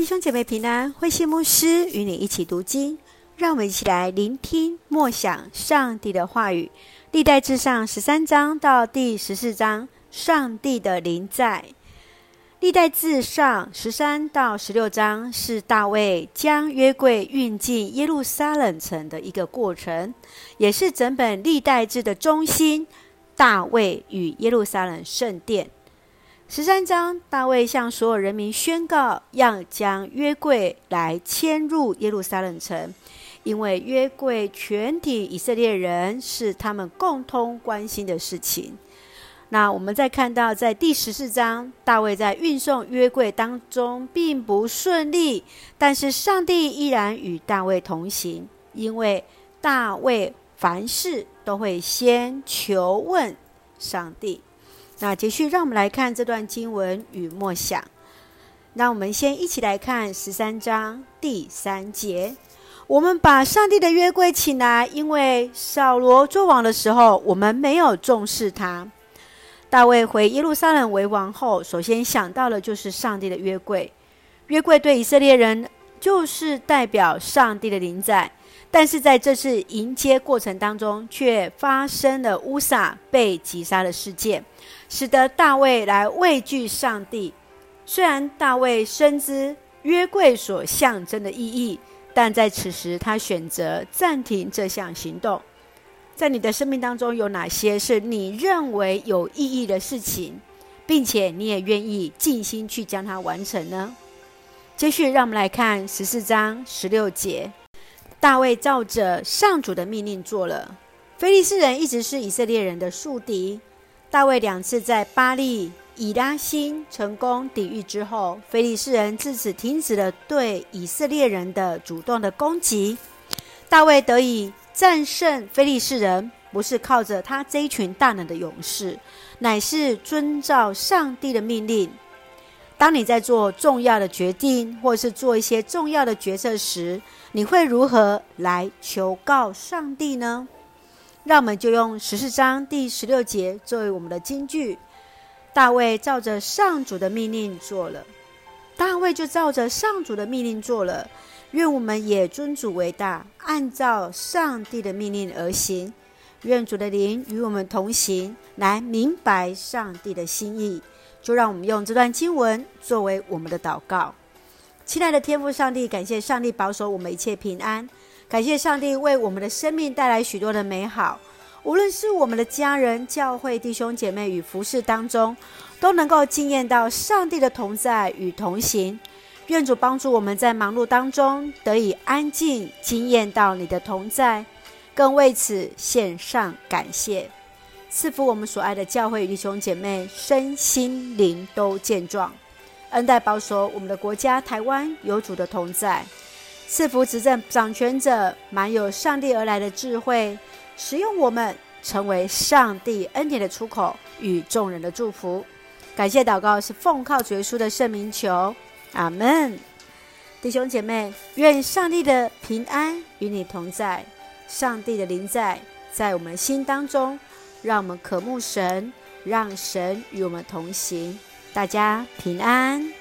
弟兄姐妹平安，慧馨牧师与你一起读经，让我们一起来聆听默想上帝的话语。历代志上十三章到第十四章，上帝的临在。历代志上十三到十六章是大卫将约柜运进耶路撒冷城的一个过程，也是整本历代志的中心。大卫与耶路撒冷圣殿。十三章，大卫向所有人民宣告，要将约柜来迁入耶路撒冷城，因为约柜全体以色列人是他们共同关心的事情。那我们再看到，在第十四章，大卫在运送约柜当中并不顺利，但是上帝依然与大卫同行，因为大卫凡事都会先求问上帝。那继续，让我们来看这段经文与默想。那我们先一起来看十三章第三节。我们把上帝的约柜请来，因为扫罗作王的时候，我们没有重视他。大卫回耶路撒冷为王后，首先想到的就是上帝的约柜。约柜对以色列人就是代表上帝的临在。但是在这次迎接过程当中，却发生了乌撒被击杀的事件，使得大卫来畏惧上帝。虽然大卫深知约柜所象征的意义，但在此时他选择暂停这项行动。在你的生命当中，有哪些是你认为有意义的事情，并且你也愿意尽心去将它完成呢？继续，让我们来看十四章十六节。大卫照着上主的命令做了。非利士人一直是以色列人的宿敌。大卫两次在巴力、以拉辛成功抵御之后，非利士人自此停止了对以色列人的主动的攻击。大卫得以战胜非利士人，不是靠着他这一群大能的勇士，乃是遵照上帝的命令。当你在做重要的决定，或是做一些重要的决策时，你会如何来求告上帝呢？让我们就用十四章第十六节作为我们的金句。大卫照着上主的命令做了，大卫就照着上主的命令做了。愿我们也尊主为大，按照上帝的命令而行。愿主的灵与我们同行，来明白上帝的心意。就让我们用这段经文作为我们的祷告。亲爱的天父上帝，感谢上帝保守我们一切平安，感谢上帝为我们的生命带来许多的美好。无论是我们的家人、教会弟兄姐妹与服侍当中，都能够惊艳到上帝的同在与同行。愿主帮助我们在忙碌当中得以安静，惊艳到你的同在，更为此献上感谢。赐福我们所爱的教会弟兄姐妹，身心灵都健壮，恩待保守我们的国家台湾有主的同在，赐福执政掌权者满有上帝而来的智慧，使用我们成为上帝恩典的出口与众人的祝福。感谢祷告是奉靠主耶稣的圣名求，阿门。弟兄姐妹，愿上帝的平安与你同在，上帝的临在在我们心当中。让我们渴慕神，让神与我们同行。大家平安。